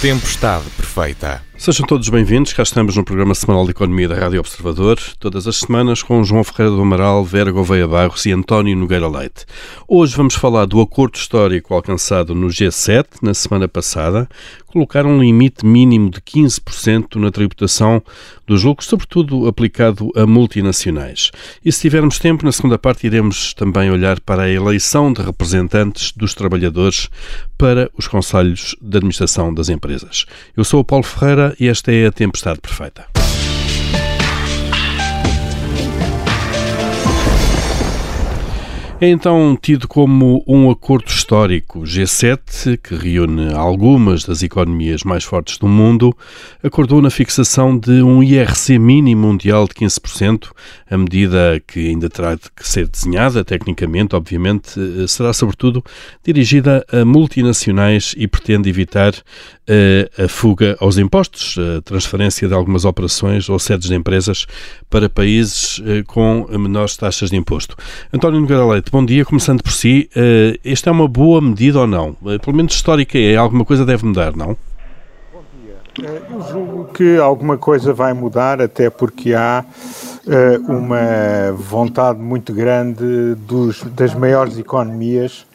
Tempestade Perfeita. Sejam todos bem-vindos, cá estamos no programa semanal de Economia da Rádio Observador, todas as semanas com João Ferreira do Amaral, Vera Gouveia Barros e António Nogueira Leite. Hoje vamos falar do acordo histórico alcançado no G7 na semana passada, colocar um limite mínimo de 15% na tributação dos lucros, sobretudo aplicado a multinacionais. E se tivermos tempo, na segunda parte iremos também olhar para a eleição de representantes dos trabalhadores para os conselhos de administração das empresas. Eu sou o Paulo Ferreira e esta é a tempestade perfeita. É então tido como um acordo histórico G7, que reúne algumas das economias mais fortes do mundo, acordou na fixação de um IRC mínimo mundial de 15%, a medida que ainda terá de ser desenhada tecnicamente, obviamente, será sobretudo dirigida a multinacionais e pretende evitar a fuga aos impostos, a transferência de algumas operações ou sedes de empresas para países uh, com menores taxas de imposto. António Nogueira Leite, bom dia. Começando por si, uh, esta é uma boa medida ou não? Uh, pelo menos histórica é, alguma coisa deve mudar, não? Uh, eu julgo que alguma coisa vai mudar, até porque há uma vontade muito grande dos, das maiores economias,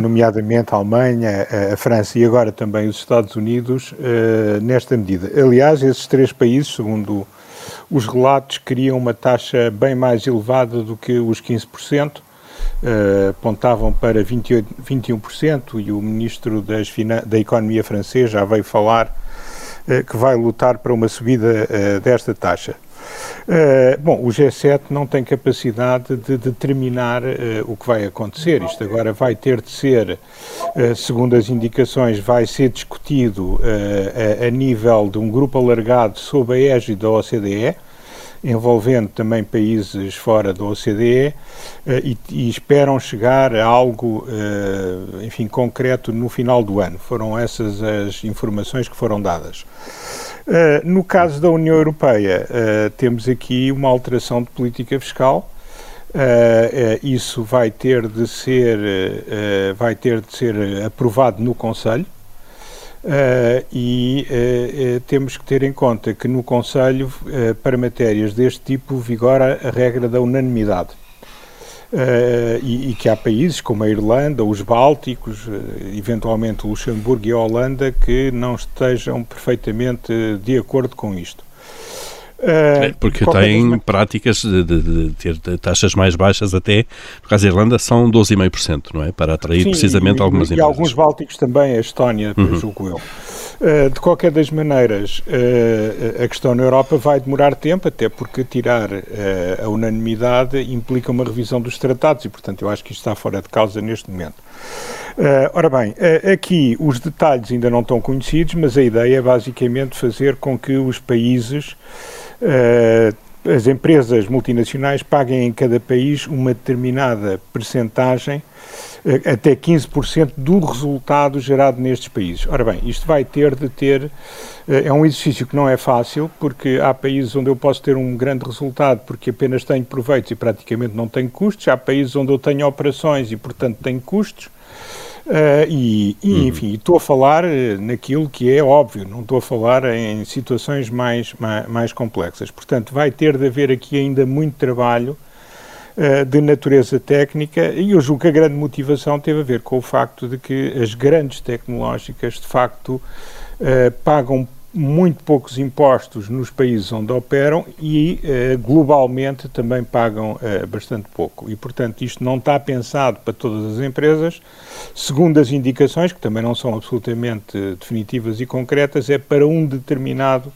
nomeadamente a Alemanha, a França e agora também os Estados Unidos, nesta medida. Aliás, esses três países, segundo os relatos queriam uma taxa bem mais elevada do que os 15%, uh, apontavam para 28, 21% e o ministro das da Economia francês já veio falar uh, que vai lutar para uma subida uh, desta taxa. Uh, bom, o G7 não tem capacidade de determinar uh, o que vai acontecer. Isto agora vai ter de ser, uh, segundo as indicações, vai ser discutido a, a, nível de um grupo alargado sob a égide da OCDE envolvendo também países fora da OCDE eh, e, e, esperam chegar a algo, eh, enfim, concreto no final do ano. Foram essas as informações que foram dadas. Eh, no caso da União Europeia, temos aqui uma alteração de política fiscal. isso vai ter de ser, vai ter de ser aprovado no Conselho. Uh, e uh, uh, temos que ter em conta que no Conselho, para matérias deste tipo, vigora a regra da unanimidade. E, e, que há países como a Irlanda, os Bálticos, eventualmente Luxemburgo e a Holanda, que não estejam perfeitamente de acordo com isto. Uh, Porque têm das... práticas de, de, de, ter taxas mais baixas até, por causa da Irlanda, são 12,5%, não é? Para atrair Sim, precisamente e, algumas e, empresas. E alguns bálticos também, a Estónia, uhum. julgo eu. Uh, de qualquer das maneiras, uh, a questão na Europa vai demorar tempo, até porque tirar a unanimidade implica uma revisão dos tratados e, portanto, eu acho que isto está fora de causa neste momento. ora bem, aqui os detalhes ainda não estão conhecidos, mas a ideia é basicamente fazer com que os países as empresas multinacionais paguem em cada país uma determinada percentagem, uh, até 15% do resultado gerado nestes países. Ora bem, isto vai ter de ter, uh, é um exercício que não é fácil, porque há países onde eu posso ter um grande resultado porque apenas tenho proveitos e praticamente não tenho custos, há países onde eu tenho operações e, portanto, tenho custos. Uh, e, e uhum. enfim, estou a falar eh, naquilo que é óbvio, não estou a falar em situações mais, mais, mais complexas. Portanto, vai ter de haver aqui ainda muito trabalho uh, de natureza técnica e eu julgo que a grande motivação teve a ver com o facto de que as grandes tecnológicas, de facto, uh, pagam muito poucos impostos nos países onde operam e uh, globalmente também pagam uh, bastante pouco. E, portanto, isto não está pensado para todas as empresas. Segundo as indicações, que também não são absolutamente definitivas e concretas, é para um determinado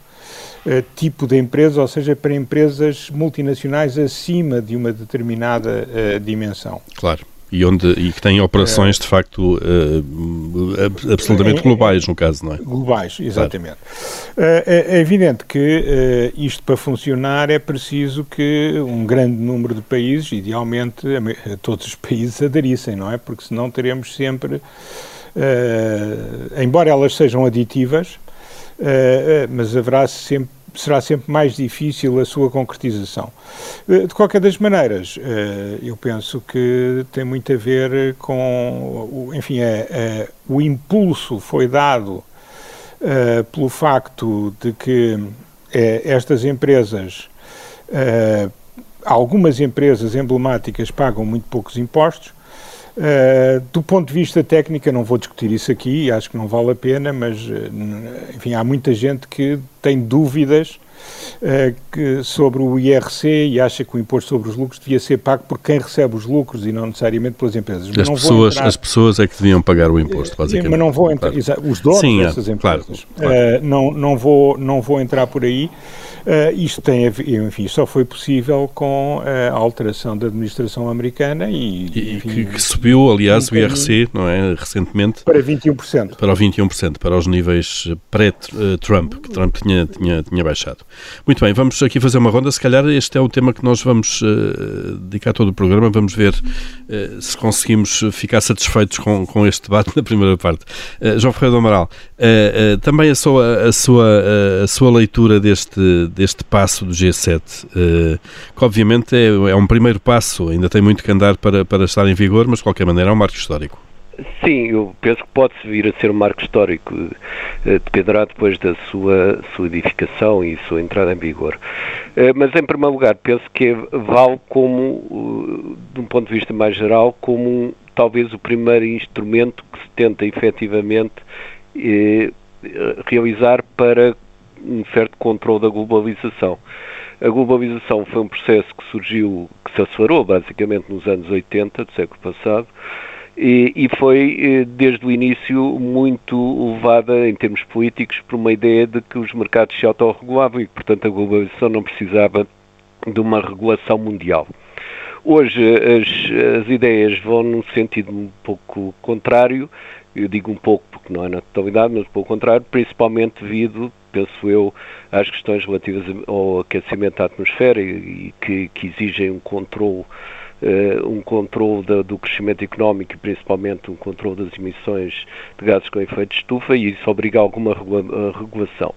tipo de empresa, ou seja, para empresas multinacionais acima de uma determinada dimensão. Claro e, onde, e que têm operações de facto uh, absolutamente globais, no caso, não é? Globais, exatamente. Claro. Uh, é, é, evidente que uh, isto para funcionar é preciso que um grande número de países, idealmente todos os países aderissem, não é? Porque senão teremos sempre, embora elas sejam aditivas, mas haverá sempre será sempre mais difícil a sua concretização. Eh, de qualquer das maneiras, eh, eu penso que tem muito a ver com, enfim, é, é, o impulso foi dado uh, pelo facto de que estas empresas, algumas empresas emblemáticas pagam muito poucos impostos. Do ponto de vista técnico, não vou discutir isso aqui, acho que não vale a pena, mas enfim, há muita gente que tem dúvidas uh, que, sobre o IRC e acha que o imposto sobre os lucros devia ser pago por quem recebe os lucros e não necessariamente pelas empresas. As, pessoas, entrar... as pessoas é que deviam pagar o imposto, basicamente. Mas não vou entrar, claro. os donos Sim, dessas é, empresas. Claro, claro. Uh, não, não, vou, não vou entrar por aí. Uh, isto tem, enfim, só foi possível com a alteração da administração americana e, e enfim, que, que, subiu, aliás, o IRC, não é, recentemente para 21%. Para o 21%, para os níveis pré-Trump, que Trump tinha, tinha, tinha baixado. Muito bem, vamos aqui fazer uma ronda. Se calhar este é o tema que nós vamos uh, dedicar todo o programa. Vamos ver uh, se conseguimos ficar satisfeitos com, com este debate na primeira parte. Uh, João Ferreira do Amaral, também a sua, a sua, a sua leitura deste, deste passo do G7, que obviamente é, é um primeiro passo, ainda tem muito que andar para, para estar em vigor, mas de qualquer maneira é um marco histórico. Sim, eu penso que pode vir a ser um marco histórico, eh, dependerá depois da sua solidificação e sua entrada em vigor. Eh, mas, em primeiro lugar, penso que vale como, de um ponto de vista mais geral, como talvez o primeiro instrumento que se tenta efetivamente eh, realizar para um certo controle da globalização. A globalização foi um processo que surgiu, que se acelerou basicamente nos anos 80 do século passado, e, e foi, eh, desde o início, muito levada, em termos políticos, por uma ideia de que os mercados se autorregulavam e que, portanto, a globalização não precisava de uma regulação mundial. Hoje as, as, ideias vão num sentido um pouco contrário, eu digo um pouco porque não é na totalidade, mas pelo contrário, principalmente devido, penso eu, às questões relativas ao aquecimento da atmosfera e, que, que exigem um controle uh, um controle do crescimento económico e principalmente um controle das emissões de gases com efeito de estufa e isso obriga a alguma regula regulação.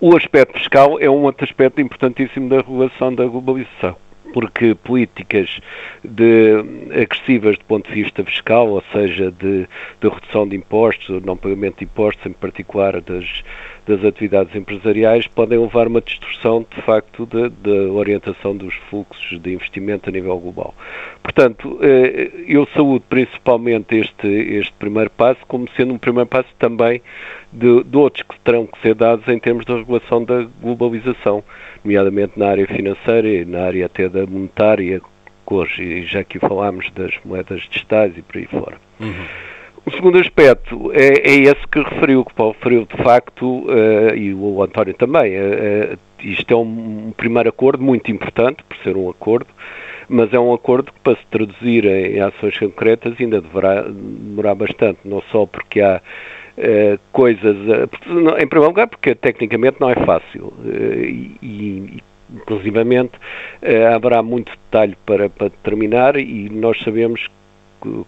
O aspecto fiscal é um outro aspecto importantíssimo da regulação da globalização porque políticas de, agressivas do ponto de vista fiscal, ou seja, de, de redução de impostos, não pagamento de impostos, em particular das, das atividades empresariais podem levar a uma distorção, de facto, da orientação dos fluxos de investimento a nível global. Portanto, eh, eu saúdo principalmente este, este primeiro passo como sendo um primeiro passo também de, de outros que terão que ser dados em termos da regulação da globalização, nomeadamente na área financeira e na área até da monetária, hoje, já que falámos das moedas digitais e por aí fora. Uhum. O segundo aspecto é, é, esse que referiu, que Paulo referiu de facto, uh, e o António também. Uh, isto é um, um, primeiro acordo muito importante, por ser um acordo, mas é um acordo que, para se traduzir em, em ações concretas, ainda deverá demorar bastante, não só porque há uh, coisas. em primeiro lugar, porque tecnicamente não é fácil. e, e inclusivamente haverá muito detalhe para, para terminar e nós sabemos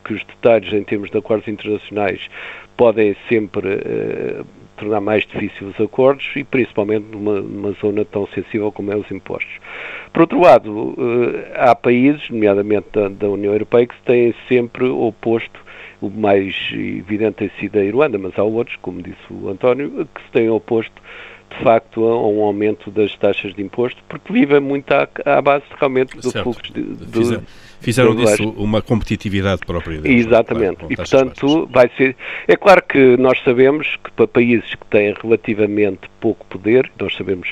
que os detalhes em termos de acordos internacionais podem sempre uh, tornar mais difíceis os acordos e principalmente numa, numa, zona tão sensível como é os impostos. Por outro lado, uh, há países, nomeadamente da, da, União Europeia, que se têm sempre oposto, o mais evidente tem sido a Irlanda, mas há outros, como disse o António, que se têm oposto de facto a um aumento das taxas de imposto, porque vivem muito à, à base realmente do certo. fluxo de, Fizeram disso uma competitividade própria. Deles, Exatamente. Claro, e, portanto, vai ser. É claro que nós sabemos que para países que têm relativamente pouco poder, nós sabemos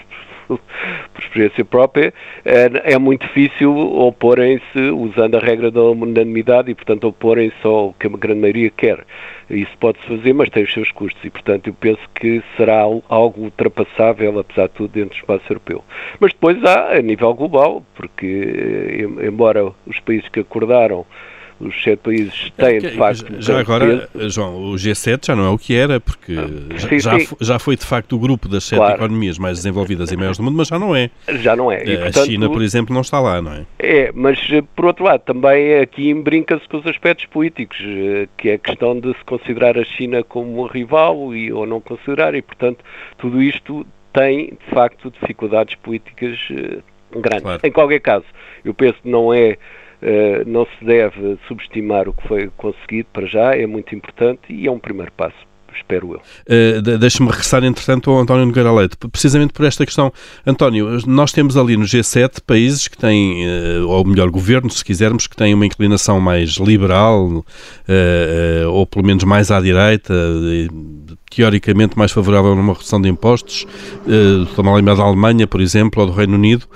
por experiência própria, é, é muito difícil oporem-se usando a regra da unanimidade e, portanto, oporem-se ao que a grande maioria quer. Isso pode-se fazer, mas tem os seus custos e, portanto, eu penso que será algo ultrapassável, apesar de tudo, dentro do espaço europeu. Mas depois há, a nível global, porque, eh, embora os países que acordaram os sete países têm, de facto. Já agora, peso. João, o G7 já não é o que era, porque ah, sim, já, sim. já foi de facto o grupo das sete claro. economias mais desenvolvidas e maiores do mundo, mas já não é. Já não é. E, a portanto, China, por exemplo, não está lá, não é? É, mas eh, por outro lado, também aqui brinca-se com os aspectos políticos, eh, que é a questão de se considerar a China como rival e, ou não considerar, e portanto tudo isto tem de facto dificuldades políticas eh, grandes. Claro. Em qualquer caso, eu penso que não é eh, não se deve subestimar o que foi conseguido para já, é muito importante e é um primeiro passo. espero eu. Uh, Deixa-me regressar, entretanto, ao António Nogueira Leite, precisamente por esta questão. António, nós temos ali no G7 países que têm, uh, ou melhor, governos, se quisermos, que têm uma inclinação mais liberal, uh, ou pelo menos mais à direita, teoricamente mais favorável a uma redução de impostos, uh, estou-me a lembrar da Alemanha, por exemplo, ou do Reino Unido,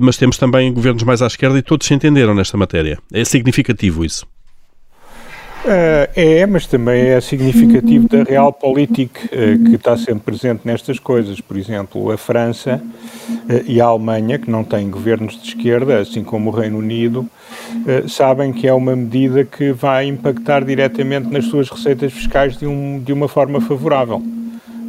mas temos também governos mais à esquerda e todos se entenderam nesta matéria. É significativo isso. Uh, é, mas também é significativo da realpolitik uh, que está sempre presente nestas coisas. Por exemplo, a França uh, e a Alemanha, que não têm governos de esquerda, assim como o Reino Unido, sabem que é uma medida que vai impactar diretamente nas suas receitas fiscais de, um, de uma forma favorável.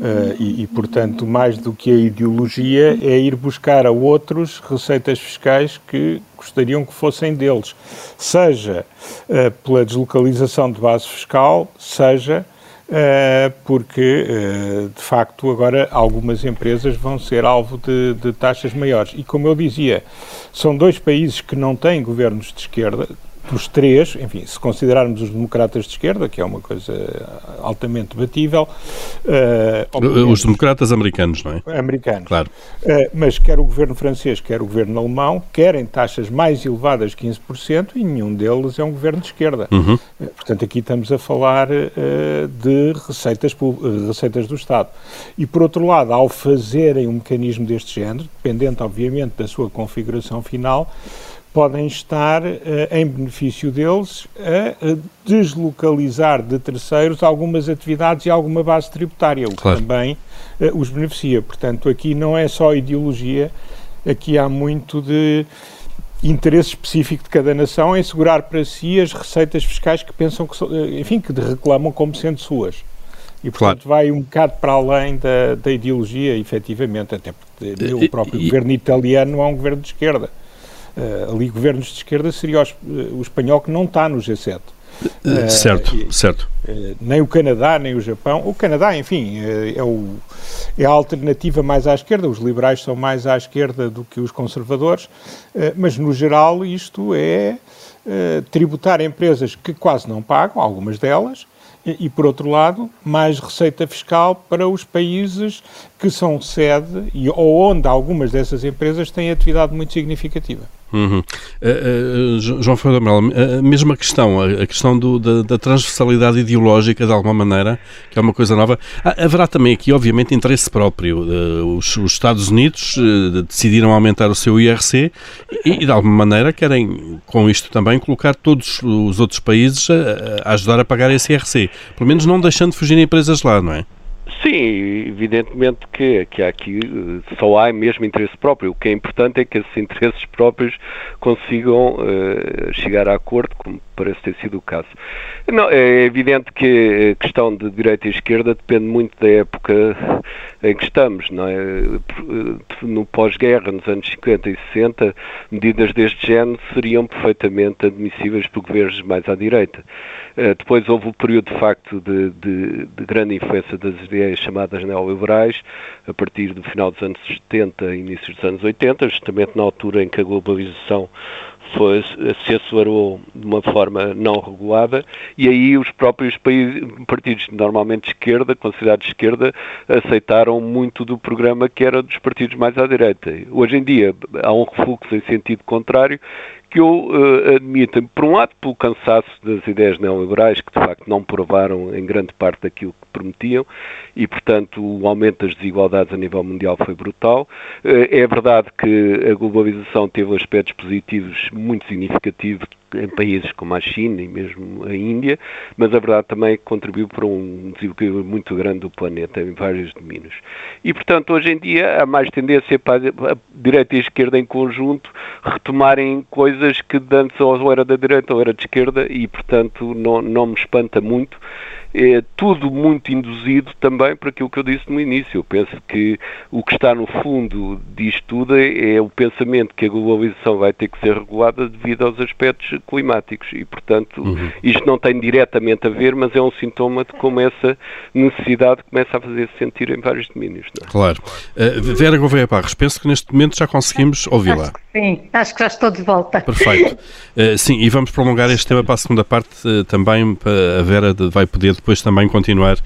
Uh, e, e, portanto, mais do que a ideologia, é ir buscar a outros receitas fiscais que gostariam que fossem deles, seja uh, pela deslocalização de base fiscal, seja uh, porque, de facto, agora algumas empresas vão ser alvo de, de taxas maiores. E como eu dizia, são dois países que não têm governos de esquerda, dos três, enfim, se considerarmos os democratas de esquerda, que é uma coisa altamente debatível. Uh, os democratas americanos, não é? Americanos. Claro. Uh, mas quer o governo francês, quer o governo alemão, querem taxas mais elevadas, 15%, e nenhum deles é um governo de esquerda. Uhum. Uh, portanto, aqui estamos a falar de receitas, receitas do Estado. E, por outro lado, ao fazerem um mecanismo deste género, dependente, obviamente, da sua configuração final, podem estar uh, em benefício deles a, deslocalizar de terceiros algumas atividades e alguma base tributária, o que claro. também uh, os beneficia. Portanto, aqui não é só ideologia, aqui há muito de interesse específico de cada nação em segurar para si as receitas fiscais que pensam que, eh, enfim, que reclamam como sendo suas. E, portanto, claro. vai um bocado para além da, da ideologia, efetivamente, até porque o próprio e, governo italiano é um governo de esquerda. Uh, ali governos de esquerda seria o, eh, o espanhol que não está no G7. Uh, certo, e, certo. Uh, nem o Canadá, nem o Japão. O Canadá, enfim, uh, é, o, é a alternativa mais à esquerda. Os liberais são mais à esquerda do que os conservadores, mas no geral isto é tributar empresas que quase não pagam, algumas delas, e, por outro lado, mais receita fiscal para os países que são sede e, ou onde algumas dessas empresas têm atividade muito significativa. Uhum. Uh, uh, João Ferreira Amaral, a mesma questão, a, questão do, da, da, transversalidade ideológica, de alguma maneira, que é uma coisa nova. Ah, haverá também aqui, obviamente, interesse próprio. Uh, os, os, Estados Unidos decidiram aumentar o seu IRC e, e, de alguma maneira, querem, com isto também, colocar todos os outros países a, a ajudar a pagar esse IRC. Pelo menos não deixando de fugir empresas lá, não é? Sim, evidentemente que, que aqui eh, só há mesmo interesse próprio. O que é importante é que esses interesses próprios consigam uh, chegar a acordo, como parece ter sido o caso. Não, é evidente que a questão de direita e esquerda depende muito da época em que estamos. Não é? No pós-guerra, nos anos 50 e 60, medidas deste género seriam perfeitamente admissíveis por governos mais à direita. Uh, depois houve o período, de facto, de, de, de grande influência das ideias chamadas neoliberais, a partir do final dos anos 70 e dos anos 80, justamente na altura em que a globalização foi, se acelerou de uma forma não regulada e aí os próprios países, partidos normalmente de esquerda, considerados de esquerda, aceitaram muito do programa que era dos partidos mais à direita. Hoje em dia há um refluxo em sentido contrário que eu uh, admito, por um lado, pelo cansaço das ideias neoliberais, que de facto não provaram em grande parte daquilo que prometiam, e portanto o aumento das desigualdades a nível mundial foi brutal. Uh, é verdade que a globalização teve aspectos positivos muito significativos em países como a China e mesmo a Índia, mas a verdade também é que contribuiu para um desequilíbrio muito grande do planeta em vários domínios. E, portanto, hoje em dia há mais tendência para a direita e a esquerda em conjunto retomarem coisas que antes ou era da direita ou era de esquerda e, portanto, não, não me espanta muito é tudo muito induzido também por aquilo que eu disse no início. Eu penso que o que está no fundo disto tudo é, é o pensamento que a globalização vai ter que ser regulada devido aos aspectos climáticos e, portanto, uhum. isto não tem diretamente a ver, mas é um sintoma de como essa necessidade começa a fazer -se sentir em vários domínios. É? Claro. Uh, Vera Gouveia Parres, penso que neste momento já conseguimos ouvi-la. Sim, acho que já estou de volta. Perfeito. Uh, sim, e vamos prolongar este tema para a segunda parte uh, também. A Vera vai poder depois também continuar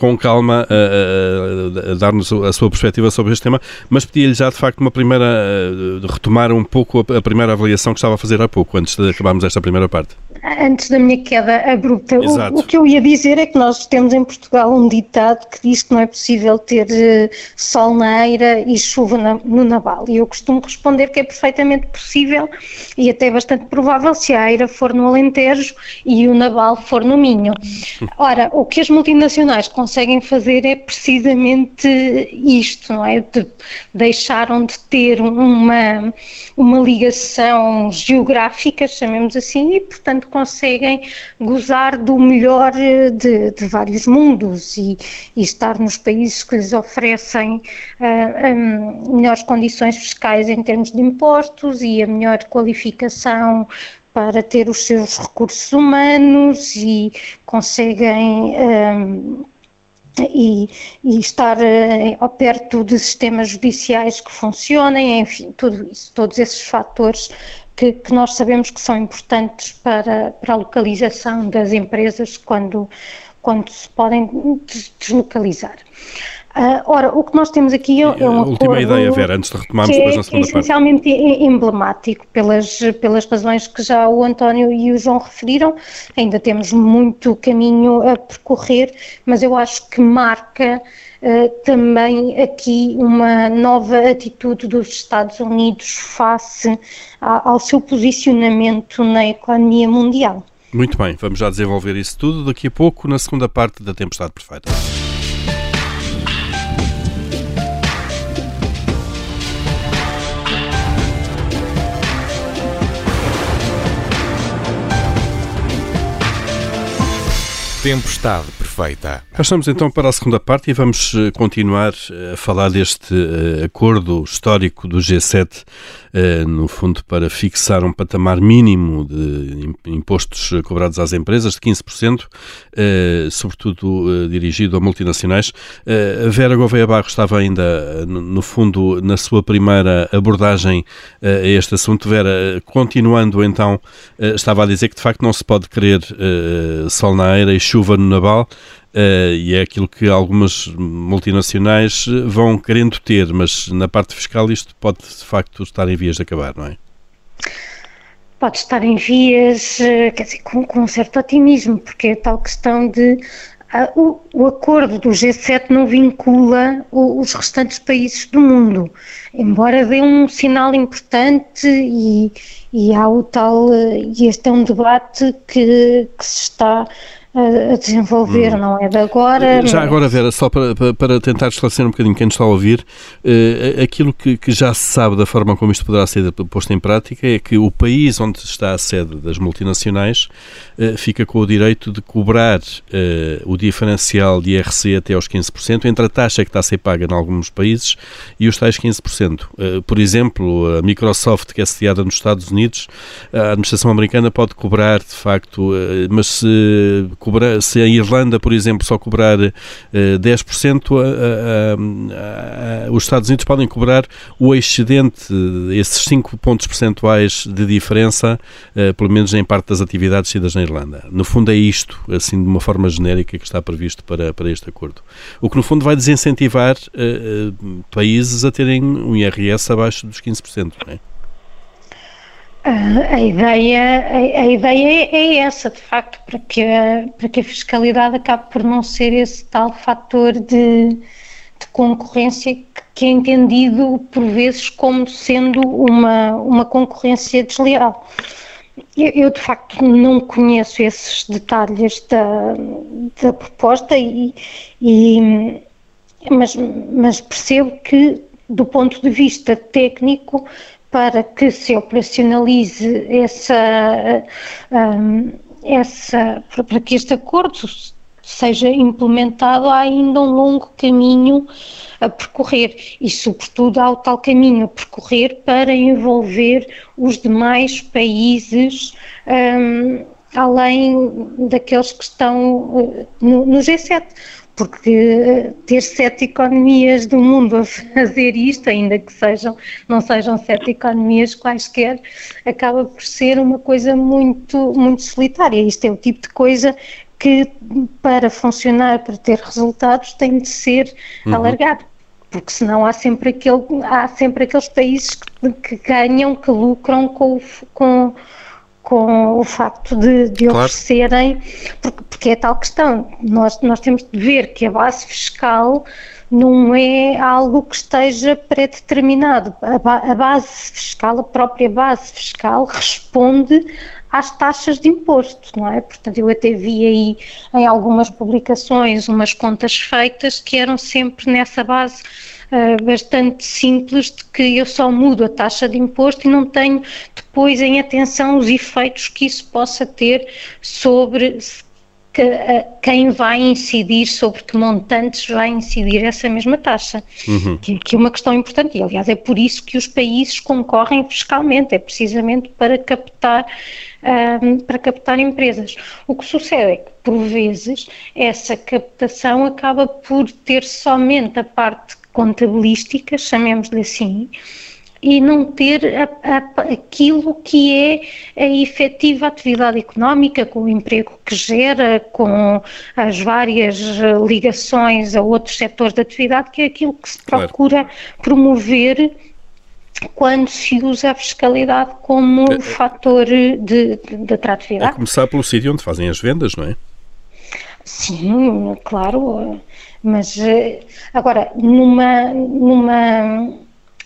com calma a, a, a dar-nos a sua perspectiva sobre este tema, mas pedi-lhe já de facto uma primeira. Uh, retomar um pouco a, primeira avaliação que estava a fazer há pouco, antes de acabarmos esta primeira parte. Antes da minha queda abrupta, o, o, que eu ia dizer é que nós temos em Portugal um ditado que diz que não é possível ter sol na eira e chuva na, no naval. E eu costumo responder que é perfeitamente possível e até bastante provável se a eira for no Alentejo e o naval for no Minho. Ora, o que as multinacionais conseguem fazer é precisamente isto, não é? De, deixaram de ter uma, uma ligação geográfica, chamemos assim, e portanto conseguem gozar do melhor de, de vários mundos e, e, estar nos países que lhes oferecem uh, ah, um, melhores condições fiscais em termos de impostos e a melhor qualificação para ter os seus recursos humanos e conseguem um, e, e, estar uh, ao perto de sistemas judiciais que funcionem, enfim, tudo isso, todos esses fatores que, que, nós sabemos que são importantes para, para a localização das empresas quando, quando se podem deslocalizar. Uh, ora, o que nós temos aqui é, é um a última ideia, Vera, antes de retomarmos depois na segunda parte. É essencialmente emblemático pelas, pelas razões que já o António e o João referiram. Ainda temos muito caminho a percorrer, mas eu acho que marca uh, também aqui uma nova atitude dos Estados Unidos face a, ao seu posicionamento na economia mundial. Muito bem, vamos já desenvolver isso tudo daqui a pouco na segunda parte da Tempestade Perfeita. Tempestade perfeita. Cá estamos então para a segunda parte e vamos eh, continuar eh, a falar deste uh, acordo histórico do G7, uh, no fundo para fixar um patamar mínimo de impostos cobrados às empresas de 15%, uh, sobretudo dirigido a multinacionais. Vera Gouveia Barro estava ainda, no fundo, na sua primeira abordagem a este assunto. Vera, continuando então, estava a dizer que de facto não se pode querer sol na eira e chuva no naval, Uh, e é aquilo que algumas multinacionais vão querendo ter, mas na parte fiscal isto pode de facto estar em vias de acabar, não é? Pode estar em vias, eh, quer dizer, com, com um certo otimismo, porque é tal questão de uh, o, o, acordo do G7 não vincula o, os restantes países do mundo, embora dê um sinal importante e, e há o tal, e este é um debate que, que se está a, desenvolver, hum. não é de agora. Já mas... agora, Vera, só para, para, tentar esclarecer um bocadinho quem nos está a ouvir, uh, aquilo que, que, já se sabe da forma como isto poderá ser posto em prática é que o país onde está a sede das multinacionais uh, fica com o direito de cobrar uh, o diferencial de IRC até aos 15%, entre a taxa que está a ser paga em alguns países e os tais 15%. por exemplo, a Microsoft, que é sediada nos Estados Unidos, a administração americana pode cobrar, de facto, mas se cobrar, se a Irlanda, por exemplo, só cobrar uh, 10%, a, a, os Estados Unidos podem cobrar o excedente, esses 5 pontos percentuais de diferença, uh, pelo menos em parte das atividades sidas na Irlanda. No fundo é isto, assim de uma forma genérica, que está previsto para, para este acordo. O que no fundo vai desincentivar uh, países a terem um IRS abaixo dos 15%, não é? A ideia, a, a, ideia é essa, de facto, para que, a, para que a fiscalidade acabe por não ser esse tal fator de, de concorrência que, que, é entendido por vezes como sendo uma, uma concorrência desleal. Eu, eu, de facto não conheço esses detalhes da, da proposta, e, e, mas, mas percebo que do ponto de vista técnico para que se operacionalize essa, um, essa para que este acordo seja implementado, há ainda um longo caminho a percorrer. E, sobretudo, há o tal caminho a percorrer para envolver os demais países, um, além daqueles que estão uh, no, no G7 porque ter sete economias do mundo a fazer isto, ainda que sejam, não sejam sete economias quaisquer, acaba por ser uma coisa muito, muito solitária. Isto é o tipo de coisa que para funcionar, para ter resultados, tem de ser uhum. alargado porque senão há sempre, aquele, há sempre aqueles países que, que ganham, que lucram com, com, com o facto de, de claro. oferecerem, porque, porque, é tal questão, nós, nós temos de ver que a base fiscal não é algo que esteja pré-determinado, a, a base fiscal, a própria base fiscal responde às taxas de imposto, não é? Portanto, eu até vi aí em algumas publicações umas contas feitas que eram sempre nessa base uh, bastante simples de que eu só mudo a taxa de imposto e não tenho depois em atenção os efeitos que isso possa ter sobre que, uh, quem vai incidir, sobre que montantes vai incidir essa mesma taxa, uhum. que, que, é uma questão importante e aliás é por isso que os países concorrem fiscalmente, é precisamente para captar um, para captar empresas. O que sucede é que, por vezes, essa captação acaba por ter somente a parte contabilística, chamemos-lhe assim, e não ter a, a, aquilo que é a efetiva atividade económica, com o emprego que gera, com as várias ligações a outros setores de atividade, que é aquilo que se procura claro. promover quando se usa a fiscalidade como é, fator de, de, de atratividade. A começar pelo sítio onde fazem as vendas, não é? Sim, claro, mas eh, agora, numa, numa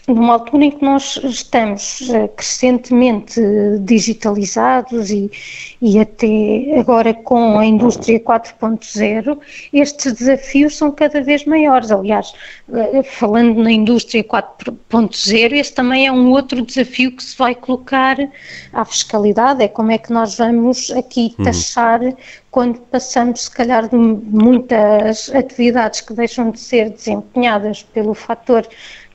numa altura em que nós estamos eh, crescentemente digitalizados e, e até agora com a indústria 4.0, estes desafios são cada vez maiores. Aliás, eh, falando na indústria 4.0, esse também é um outro desafio que se vai colocar à fiscalidade, é como é que nós vamos aqui uhum. taxar uhum. quando passamos, se calhar, de muitas atividades que deixam de ser desempenhadas pelo fator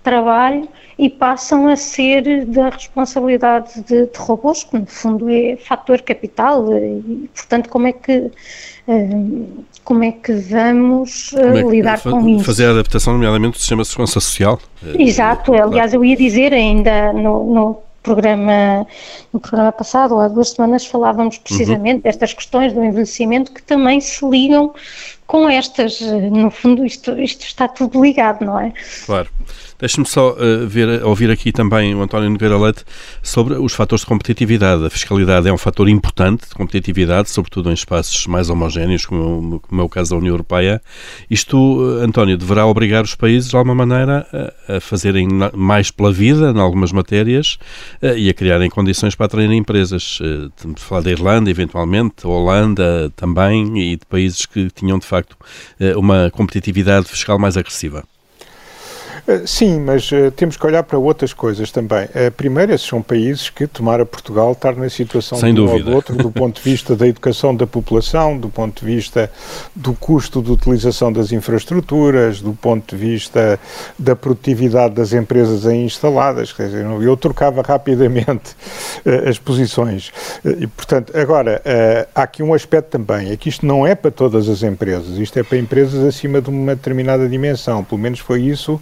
trabalho e passam a ser da responsabilidade de, de robôs, que no fundo é fator capital e, portanto, como é que eh, como é que vamos eh, é que lidar com isso? Fazer a adaptação, nomeadamente, do sistema de segurança social. Exato, aliás, eu ia dizer ainda no, no programa, no programa passado, ou há duas semanas, falávamos precisamente uhum. destas questões do envelhecimento que também se ligam com estas. No fundo, isto, isto está tudo ligado, não é? Claro. Deixe-me só uh, ver, ouvir aqui também o António Nogueira Leite sobre os fatores de competitividade. A fiscalidade é um fator importante de competitividade, sobretudo em espaços mais homogéneos, como, como é o caso da União Europeia. Isto, eh, António, deverá obrigar os países, de alguma maneira, a, a fazerem mais pela vida, em algumas matérias, uh, e a criarem condições para atraírem empresas. Uh, de falar da Irlanda, eventualmente, Holanda também, e de países que tinham, de facto, uma competitividade fiscal mais agressiva. Eh, sim, mas uh, temos que olhar para outras coisas também. Uh, primeiro, esses são países que tomar a Portugal estar na situação Sem de um ou do outro, do ponto de vista da educação da população, do ponto de vista do custo de utilização das infraestruturas, do ponto de vista da produtividade das empresas aí instaladas. Quer dizer, eu trocava rapidamente as posições. e, portanto, agora, há aqui um aspecto também, é que isto não é para todas as empresas, isto é para empresas acima de uma determinada dimensão, pelo menos foi isso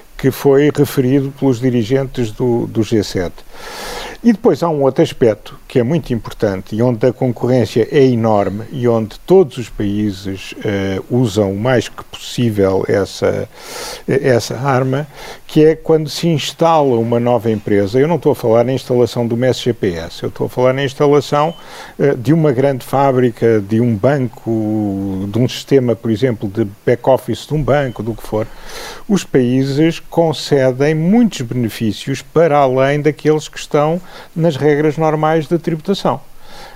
que foi referido pelos dirigentes do, do G7. E depois há um outro aspecto que é muito importante e onde a concorrência é enorme e onde todos os países uh, usam o mais que possível essa, essa arma, que é quando se instala uma nova empresa. Eu não estou a falar na instalação do MSGPS, eu estou a falar na instalação uh, de uma grande fábrica, de um banco, de um sistema, por exemplo, de back-office de um banco, do que for. Os países concedem muitos benefícios para além daqueles que estão nas regras normais da tributação.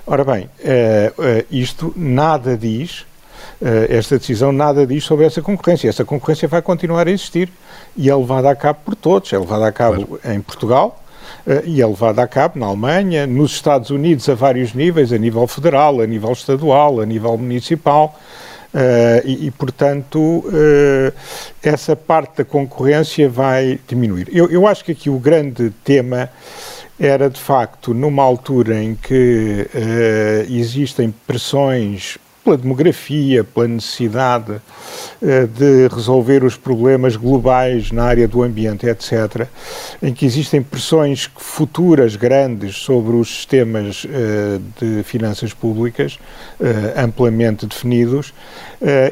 Ora bem, uh, uh, isto nada diz, uh, esta decisão nada diz sobre essa concorrência. Essa concorrência vai continuar a existir e é levada a cabo por todos. É levada a cabo claro. em Portugal, e é levada a cabo na Alemanha, nos Estados Unidos a vários níveis, a nível federal, a nível estadual, a nível municipal. Uh, e, e, portanto, uh, essa parte da concorrência vai diminuir. Eu, eu, acho que aqui o grande tema era, de facto, numa altura em que uh, existem pressões pela demografia, pela necessidade uh, de resolver os problemas globais na área do ambiente, etc., em que existem pressões futuras grandes sobre os sistemas uh, de finanças públicas, uh, amplamente definidos,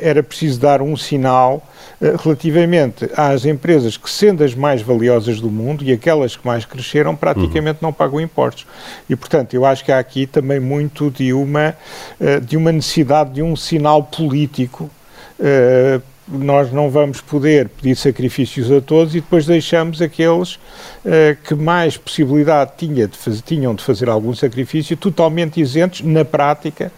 era preciso dar um sinal relativamente às empresas que, sendo as mais valiosas do mundo e aquelas que mais cresceram, praticamente uhum. não pagam impostos. E, portanto, eu acho que há aqui também muito de uma, de uma necessidade de um sinal político. Uh, nós não vamos poder pedir sacrifícios a todos e depois deixamos aqueles uh, que mais possibilidade tinha de fazer, tinham de fazer algum sacrifício totalmente isentos, na prática,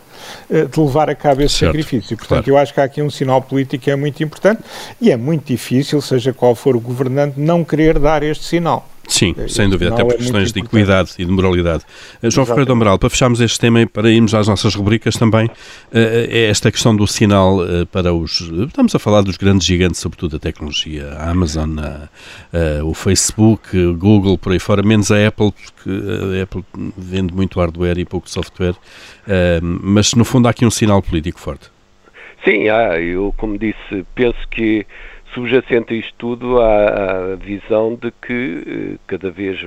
uh, de levar a cabo esse certo, sacrifício. Portanto, claro. eu acho que há aqui um sinal político que é muito importante e é muito difícil, seja qual for o governante, não querer dar este sinal. Sim, é, sem dúvida, até por é questões de equidade e de moralidade. Uh, João Ferreira do Amaral, para fecharmos este tema e para irmos às nossas rubricas também, uh, é esta questão do sinal uh, para os. Estamos a falar dos grandes gigantes, sobretudo da tecnologia, a Amazon, o Facebook, o Google, por aí fora, menos a Apple, porque a Apple vende muito hardware e pouco software, mas no fundo há aqui um sinal político forte. Sim, há. Eu, como disse, penso que subjacente a isto tudo há a visão de que, eh, cada vez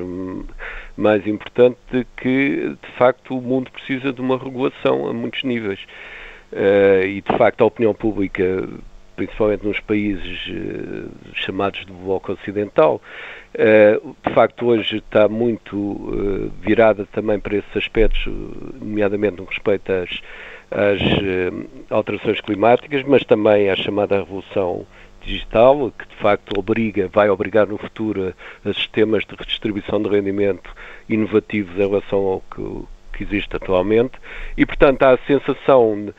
mais importante, de que de facto o mundo precisa de uma regulação a muitos níveis. Uh, e de facto a opinião pública, principalmente nos países uh, chamados do Bloco Ocidental, de facto hoje está muito virada também para esses aspectos, nomeadamente no respeito às, às alterações climáticas, mas também à chamada revolução digital, que de facto obriga, vai obrigar no futuro a, a sistemas de redistribuição de rendimento inovativos em relação ao que, que existe atualmente, e portanto há a sensação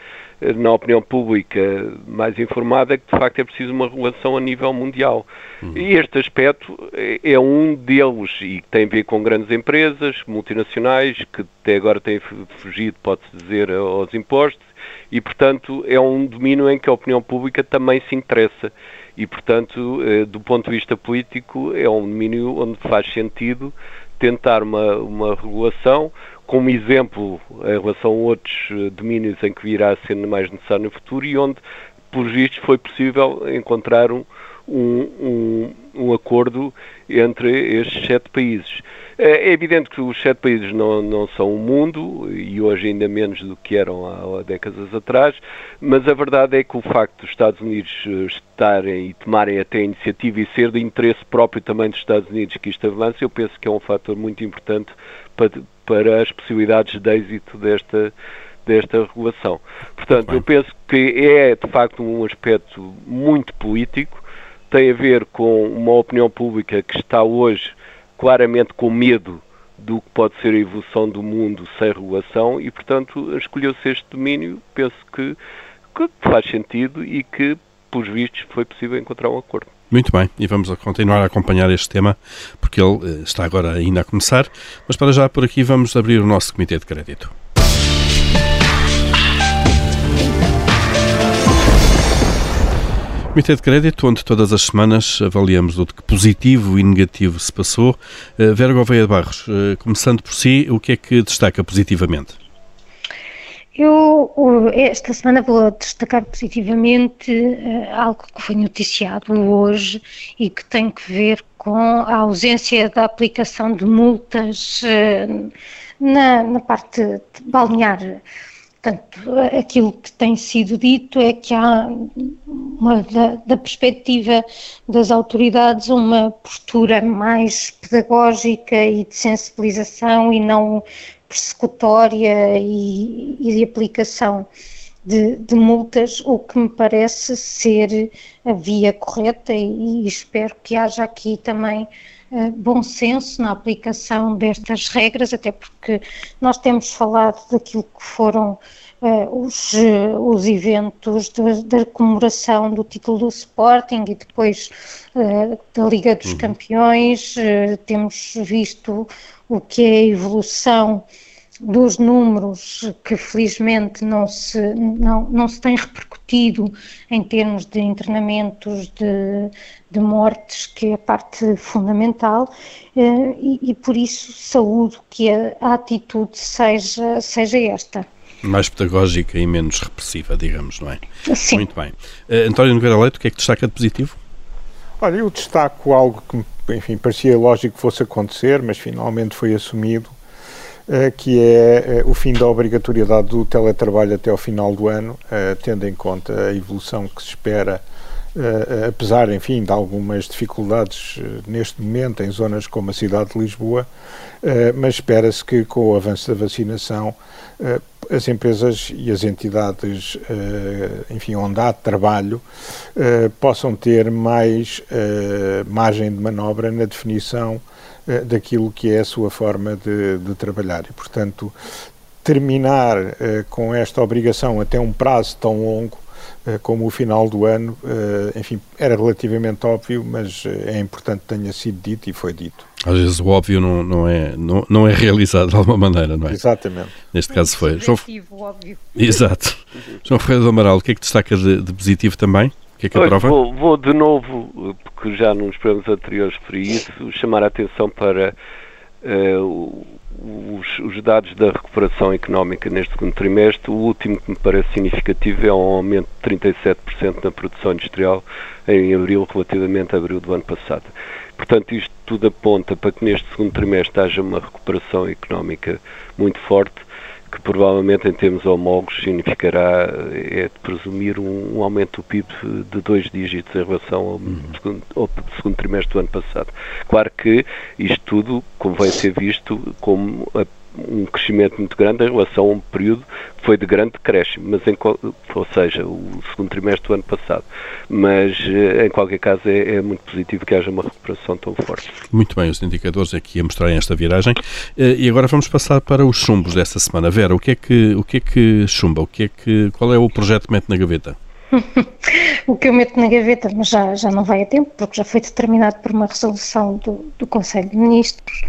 na opinião pública mais informada que de facto é preciso uma regulação a nível mundial. Uhum. E este aspecto é, é um deles e tem a ver com grandes empresas multinacionais que até agora têm fugido, pode-se dizer, aos impostos e, portanto, é um domínio em que a opinião pública também se interessa e, portanto, eh, do ponto de vista político, é um domínio onde faz sentido tentar uma, uma regulação, como exemplo em relação a outros eh, domínios em que virá a ser mais necessário no futuro e onde, por vistos, foi possível encontrar um, um, um acordo entre estes sete países. É, é evidente que os sete países não, não são o mundo e hoje ainda menos do que eram há, há, décadas atrás, mas a verdade é que o facto dos Estados Unidos eh, estarem e tomarem até a iniciativa e ser de interesse próprio também dos Estados Unidos que isto avance, eu penso que é um fator muito importante para, para as possibilidades de êxito desta desta regulação. Portanto, eu penso que é de facto um aspecto muito político, tem a ver com uma opinião pública que está hoje claramente com medo do que pode ser a evolução do mundo sem regulação e, portanto, escolheu-se este domínio, penso que, que faz sentido e que, por vistos, foi possível encontrar um acordo. Muito bem, e vamos continuar a acompanhar este tema, porque ele eh, está agora ainda a começar, mas para já por aqui vamos abrir o nosso Comitê de Crédito. Comitê de Crédito, onde todas as semanas avaliamos o que positivo e negativo se passou. Uh, Vera Gouveia de Barros, uh, começando por si, o que é que destaca positivamente? Eu, esta semana, vou destacar positivamente uh, algo que foi noticiado hoje e que tem que ver com a ausência da aplicação de multas na, na, parte balnear Portanto, aquilo que tem sido dito é que há, uma, da, da, perspectiva das autoridades, uma postura mais pedagógica e de sensibilização e não persecutória e, e de aplicação de, de, multas, o que me parece ser a via correta e, e espero que haja aqui também uh, bom senso na aplicação destas regras, até porque nós temos falado daquilo que foram uh, os, uh, os eventos da comemoração do título do Sporting e depois da Liga dos uhum. Campeões, temos visto o que é a evolução dos números que felizmente não se, não, não se tem repercutido em termos de internamentos, de, de mortes, que é a parte fundamental, eh, e, e, por isso saúdo que a, a atitude seja, seja esta. Mais pedagógica e menos repressiva, digamos, não é? Sim. Muito bem. Uh, António Nogueira Leite, o que é que destaca de positivo? Olha, eu destaco algo que, enfim, parecia lógico que fosse acontecer, mas finalmente foi assumido, que é uh, o fim da obrigatoriedade do teletrabalho até ao final do ano, tendo em conta a evolução que se espera apesar, enfim, de algumas dificuldades neste momento em zonas como a cidade de Lisboa, mas espera-se que com o avanço da vacinação as empresas e as entidades, enfim, onde há trabalho, possam ter mais margem de manobra na definição daquilo que é a sua forma de, de trabalhar. E, portanto, terminar com esta obrigação até um prazo tão longo eh, como o final do ano, eh, enfim, era relativamente óbvio, mas eh, é importante que tenha sido dito e foi dito. Às vezes o óbvio não, não, é, não, não é realizado de alguma maneira, não é? Exatamente. Neste caso foi. João... óbvio. Exato. João Ferreira do Amaral, o que é que destaca de, de positivo também? Que é que aprova? Vou, vou de novo, porque já nos programas anteriores referi isso, chamar a atenção para uh, os, os, dados da recuperação económica neste segundo trimestre, o último que me parece significativo é um aumento de 37% na produção industrial em abril relativamente a abril do ano passado. Portanto, isto tudo aponta para que neste segundo trimestre haja uma recuperação económica muito forte que provavelmente em termos homólogos significará, é de presumir, um, um, aumento do PIB de dois dígitos em relação ao, uhum. segundo, ao segundo trimestre do ano passado. Claro que isto tudo convém ser visto como a um crescimento muito grande em relação a um período que foi de grande decréscimo, mas em, ou seja, o segundo trimestre do ano passado. Mas eh, em qualquer caso é, é, muito positivo que haja uma recuperação tão forte. Muito bem, os indicadores aqui a mostrarem esta viragem. Eh, e agora vamos passar para os chumbos desta semana. Vera, o que é que, o que, é que chumba? O que é que, qual é o projeto que mete na gaveta? O que eu meto na gaveta, mas já, já não vai a tempo, porque já foi determinado por uma resolução do, do Conselho de Ministros,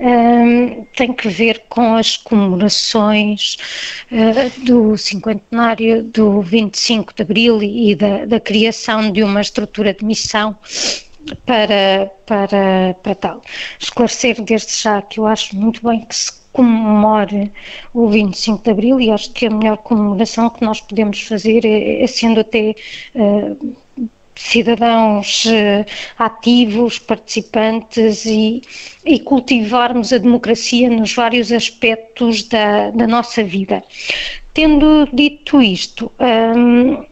um, tem que ver com as comemorações uh, do cinquentenário do 25 de Abril e da, da criação de uma estrutura de missão para, para, para tal. Esclarecer desde já que eu acho muito bem que se comemore o 25 de Abril e acho que a melhor comemoração que nós podemos fazer é, é sendo até uh, cidadãos uh, ativos, participantes e, e, cultivarmos a democracia nos vários aspectos da, da nossa vida. Tendo dito isto, um,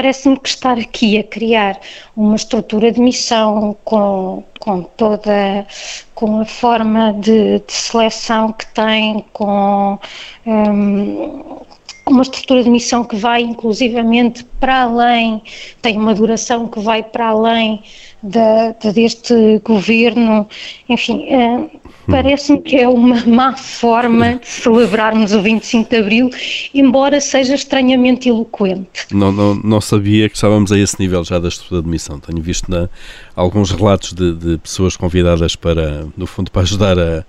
parece-me que estar aqui a criar uma estrutura de missão com, com toda com a forma de, de seleção que tem, com um, uma estrutura de missão que vai inclusivamente para além, tem uma duração que vai para além da, deste governo, enfim, uh, parece-me que é uma má forma de celebrarmos o 25 de Abril, embora seja estranhamente eloquente. Não, não, não sabia que estávamos a esse nível já da estrutura de missão. Tenho visto na, alguns relatos de, de pessoas convidadas para, no fundo, para ajudar a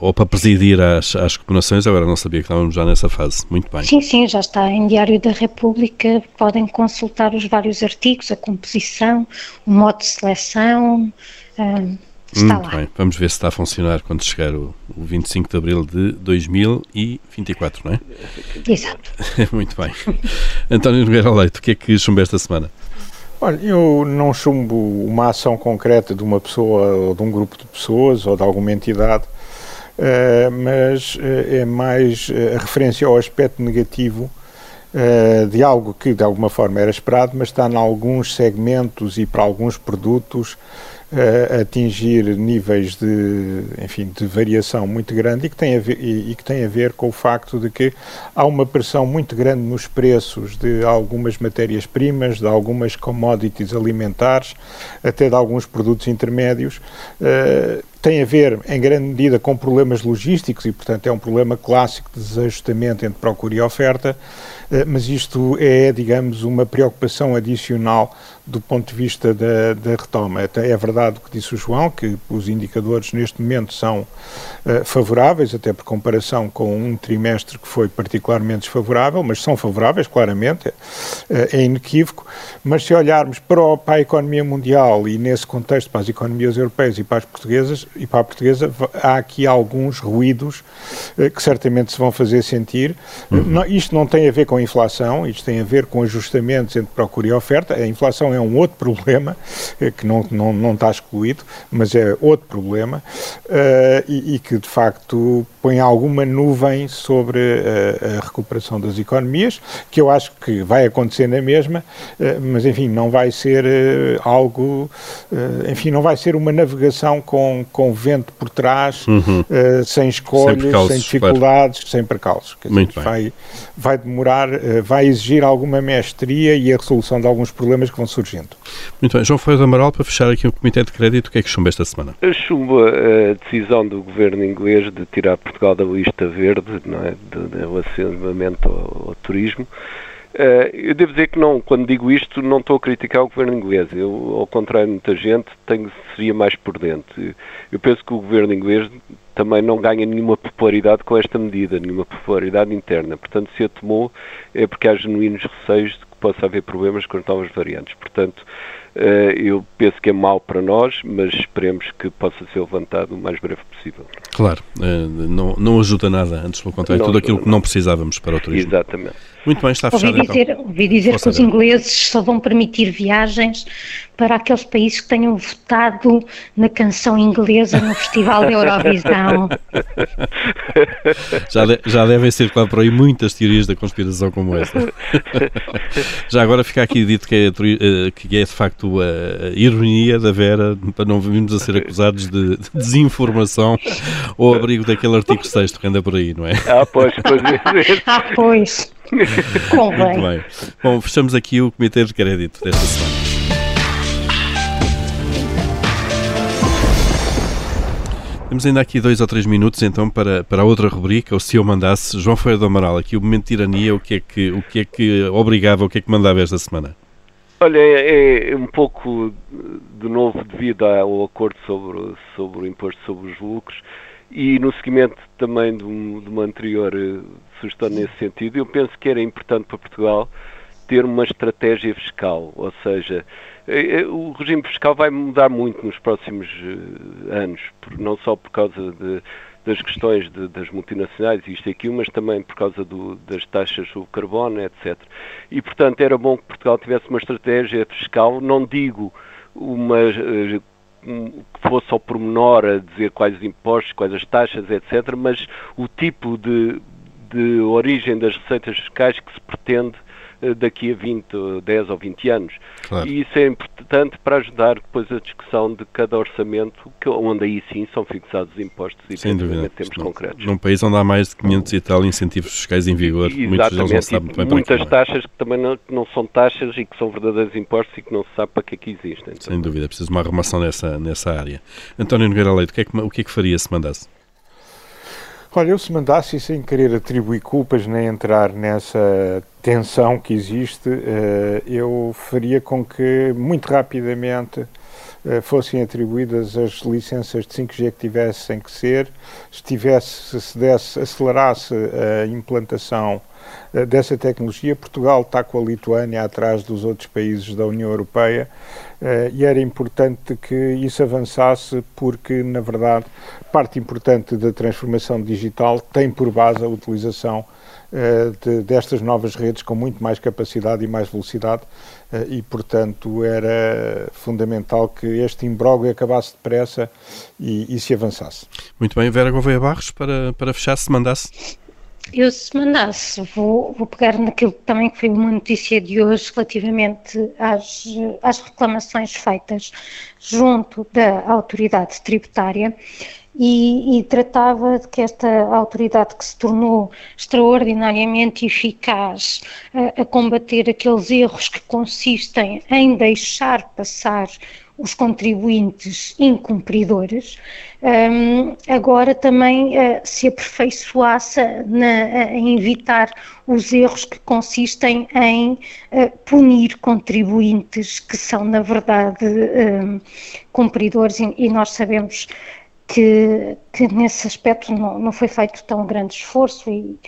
ou para presidir às, às comemorações, agora não sabia que estávamos já nessa fase. Muito bem. Sim, sim, já está em Diário da República, podem consultar os vários artigos, a composição, o modo de seleção. Uh, Está Muito lá. bem, vamos ver se está a funcionar quando chegar o, o 25 de abril de 2024, não é? Exato. Muito bem. António Nogueira Leite, o que é que chumba esta semana? Olha, eu não chumbo uma ação concreta de uma pessoa ou de um grupo de pessoas ou de alguma entidade, uh, mas uh, é mais uh, a referência ao aspecto negativo de algo que de alguma forma era esperado, mas está em alguns segmentos e para alguns produtos atingir níveis de, enfim, de variação muito grande e que, tem a ver, e, e, que tem a ver com o facto de que há uma pressão muito grande nos preços de algumas matérias-primas, de algumas commodities alimentares, até de alguns produtos intermédios. Uh, tem a ver, em grande medida, com problemas logísticos e, portanto, é um problema clássico de desajustamento entre procura e oferta, uh, mas isto é, digamos, uma preocupação adicional do ponto de vista da, da, retoma. É verdade o que disse o João, que os indicadores neste momento são uh, favoráveis, até por comparação com um trimestre que foi particularmente desfavorável, mas são favoráveis, claramente, uh, é inequívoco. Mas se olharmos para, a economia mundial e nesse contexto para as economias europeias e para as portuguesas, e para a portuguesa, há aqui alguns ruídos uh, que certamente se vão fazer sentir. Uhum. Não, isto não tem a ver com inflação, isto tem a ver com ajustamentos entre procura e oferta. A inflação é um outro problema, uh, que não, não, não está excluído, mas é outro problema, e, e, que de facto põe alguma nuvem sobre a, a recuperação das economias, que eu acho que vai acontecer na mesma, mas enfim, não vai ser algo, enfim, não vai ser uma navegação com, com vento por trás, uhum. uh, sem escolhas, sem, sem dificuldades, claro. sem precalços. Muito dizer, vai, vai demorar, uh, vai exigir alguma mestria e a resolução de alguns problemas que vão surgindo. Muito bem. João do Amaral, para fechar aqui o Comitê de Crédito, o que é que chumba esta semana? Chumba a decisão do governo inglês de tirar Portugal da lista verde, não é? de, de relacionamento ao, ao turismo. Uh, eu devo dizer que não, quando digo isto, não estou a criticar o governo inglês. Eu, ao contrário de muita gente, tenho, seria mais por dentro. Eu penso que o governo inglês também não ganha nenhuma popularidade com esta medida, nenhuma popularidade interna. Portanto, se a tomou é porque há genuínos receios de que possa haver problemas com as novas variantes. Portanto, uh, eu penso que é mau para nós, mas esperemos que possa ser levantado o mais breve possível. Claro, uh, não, não ajuda nada, antes pelo contrário, tudo aquilo que não precisávamos para o turismo. Exatamente. Muito bem, está fechado. Ouvi dizer, então. ouvi dizer que os ingleses só vão permitir viagens para aqueles países que tenham votado na canção inglesa no Festival da Eurovisão. já, de, já devem circular por aí muitas teorias da conspiração como essa. já agora fica aqui dito que é, eh, que é de facto a ironia da Vera para não virmos a ser acusados de, de desinformação ou abrigo daquele artigo 6 que anda por aí, não é? Ah, pois, pois. ah, pois. Muito bem. Bom, fechamos aqui o Comitê de Crédito desta semana. Temos ainda aqui dois ou três minutos então para, para outra rubrica, o Se Eu Mandasse. João Feira do Amaral, aqui o momento de tirania, o que é que, o que, é que obrigava, o que é que mandava esta semana? Olha, é, é um pouco de novo devido ao acordo sobre, sobre o imposto sobre os lucros e no seguimento também de, um, de uma anterior eh, sugestão nesse sentido, eu penso que era importante para Portugal ter uma estratégia fiscal, ou seja, eh, eh, o regime fiscal vai mudar muito nos próximos anos, não só por causa de, das questões de, das multinacionais, isto e aquilo, mas também por causa do, das taxas sobre carbono, etc. E, portanto, era bom que Portugal tivesse uma estratégia fiscal, não digo uma fosse ao pormenor a dizer quais os impostos, quais as taxas, etc., mas o tipo de, de origem das receitas fiscais que se pretende daqui a 20, 10 ou 20 anos. Claro. E isso é importante para ajudar depois a discussão de cada orçamento, que, onde aí sim são fixados os impostos e Sem dúvida. temos concretos. Num país onde há mais de 500 e tal incentivos fiscais em vigor, Exatamente. muitos deles não sabem bem Muitas taxas que também não, não, são taxas e que são verdadeiros impostos e que não se sabe para que é que existem. Sem dúvida, precisa de uma arrumação nessa, nessa área. António Nogueira Leite, o que, é que, o que é que faria se mandasse? Olha, eu se mandasse, sem querer atribuir culpas nem entrar nessa tensão que existe, eh, eu faria com que muito rapidamente eh, fossem atribuídas as licenças de 5G que tivessem que ser, se tivesse, se desse, acelerasse a implantação dessa tecnologia. Portugal está com a Lituânia atrás dos outros países da União Europeia eh, e era importante que isso avançasse porque, na verdade, parte importante da transformação digital tem por base a utilização eh, de, destas novas redes com muito mais capacidade e mais velocidade e, portanto, era fundamental que este imbróglio acabasse depressa e, e se avançasse. Muito bem, Vera Gouveia Barros, para, para fechar, se mandasse. Eu, se mandasse, vou, vou pegar naquilo que também foi uma notícia de hoje relativamente às, às reclamações feitas junto da autoridade tributária e, e, tratava de que esta autoridade que se tornou extraordinariamente eficaz a, a combater aqueles erros que consistem em deixar passar os contribuintes incumpridores, um, agora também uh, se aperfeiçoasse na, em evitar os erros que consistem em uh, punir contribuintes que são, na verdade, um, cumpridores, e, e nós sabemos que, que, nesse aspecto não, não, foi feito tão grande esforço e,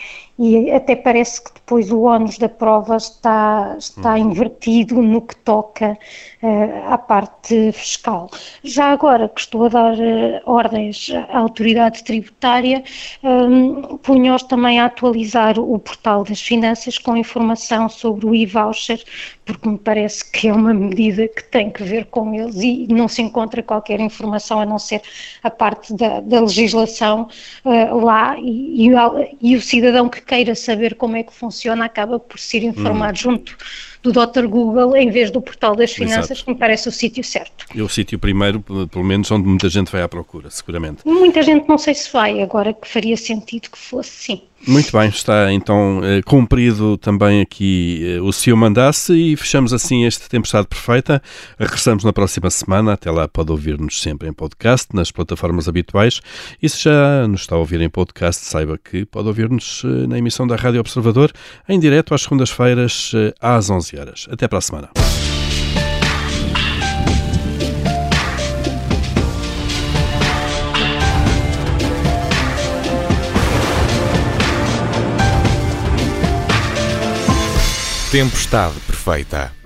e até parece que depois o ónus da prova está, está hum. invertido no que toca uh, à parte fiscal. Já agora que estou a dar uh, ordens à autoridade tributária, um, punhos também a atualizar o portal das finanças com informação sobre o e-voucher, porque me parece que é uma medida que tem que ver com eles e não se encontra qualquer informação a não ser a parte da, da legislação uh, lá e, e, e, o cidadão que queira saber como é que funciona acaba por ser informado hum. junto do Dr. Google em vez do portal das finanças, Exato. que me parece o sítio certo. É o sítio primeiro, pelo menos, onde muita gente vai à procura, seguramente. Muita gente não sei se vai, agora que faria sentido que fosse, sim. Muito bem, está então eh, cumprido também aqui eh, o seu mandasse e fechamos assim este Tempestade Perfeita. Regressamos na próxima semana. Até lá pode ouvir-nos sempre em podcast, nas plataformas habituais. E se já nos está a ouvir em podcast, saiba que pode ouvir-nos eh, na emissão da Rádio Observador em direto às segundas-feiras às 11 horas. Até para a semana. Tempestade perfeita.